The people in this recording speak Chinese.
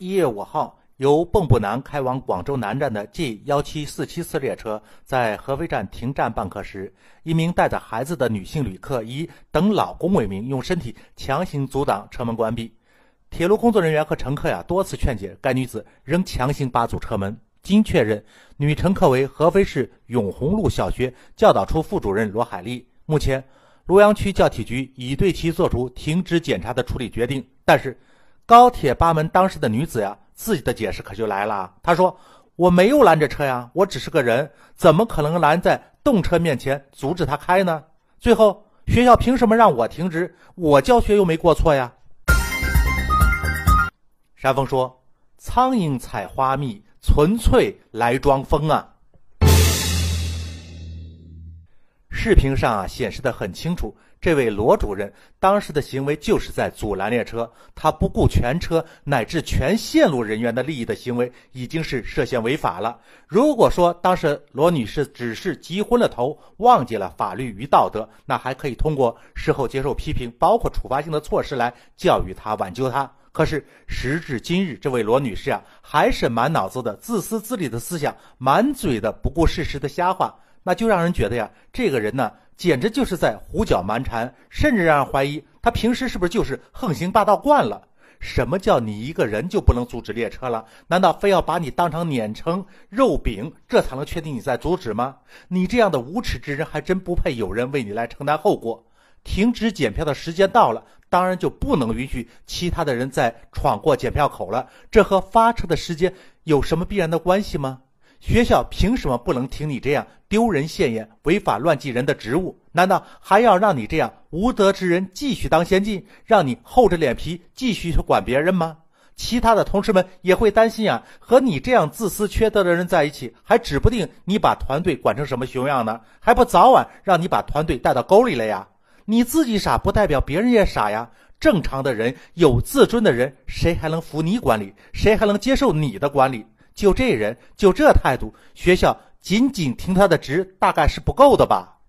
一月五号，由蚌埠南开往广州南站的 G 幺七四七次列车在合肥站停站办客时，一名带着孩子的女性旅客以等老公为名，用身体强行阻挡车门关闭。铁路工作人员和乘客呀多次劝解，该女子仍强行扒阻车门。经确认，女乘客为合肥市永红路小学教导处副主任罗海丽。目前，庐阳区教体局已对其作出停职检查的处理决定。但是，高铁八门当时的女子呀，自己的解释可就来了。她说：“我没有拦着车呀，我只是个人，怎么可能拦在动车面前阻止他开呢？”最后，学校凭什么让我停职？我教学又没过错呀。山峰说：“苍蝇采花蜜，纯粹来装疯啊。”视频上啊显示的很清楚，这位罗主任当时的行为就是在阻拦列车，他不顾全车乃至全线路人员的利益的行为，已经是涉嫌违法了。如果说当时罗女士只是急昏了头，忘记了法律与道德，那还可以通过事后接受批评，包括处罚性的措施来教育她、挽救她。可是时至今日，这位罗女士啊，还是满脑子的自私自利的思想，满嘴的不顾事实的瞎话。那就让人觉得呀，这个人呢，简直就是在胡搅蛮缠，甚至让人怀疑他平时是不是就是横行霸道惯了？什么叫你一个人就不能阻止列车了？难道非要把你当成碾成肉饼，这才能确定你在阻止吗？你这样的无耻之人，还真不配有人为你来承担后果。停止检票的时间到了，当然就不能允许其他的人再闯过检票口了。这和发车的时间有什么必然的关系吗？学校凭什么不能听你这样丢人现眼、违法乱纪人的职务？难道还要让你这样无德之人继续当先进，让你厚着脸皮继续去管别人吗？其他的同事们也会担心啊，和你这样自私缺德的人在一起，还指不定你把团队管成什么熊样呢？还不早晚让你把团队带到沟里了呀？你自己傻，不代表别人也傻呀。正常的人、有自尊的人，谁还能服你管理？谁还能接受你的管理？就这人，就这态度，学校仅仅听他的职，大概是不够的吧。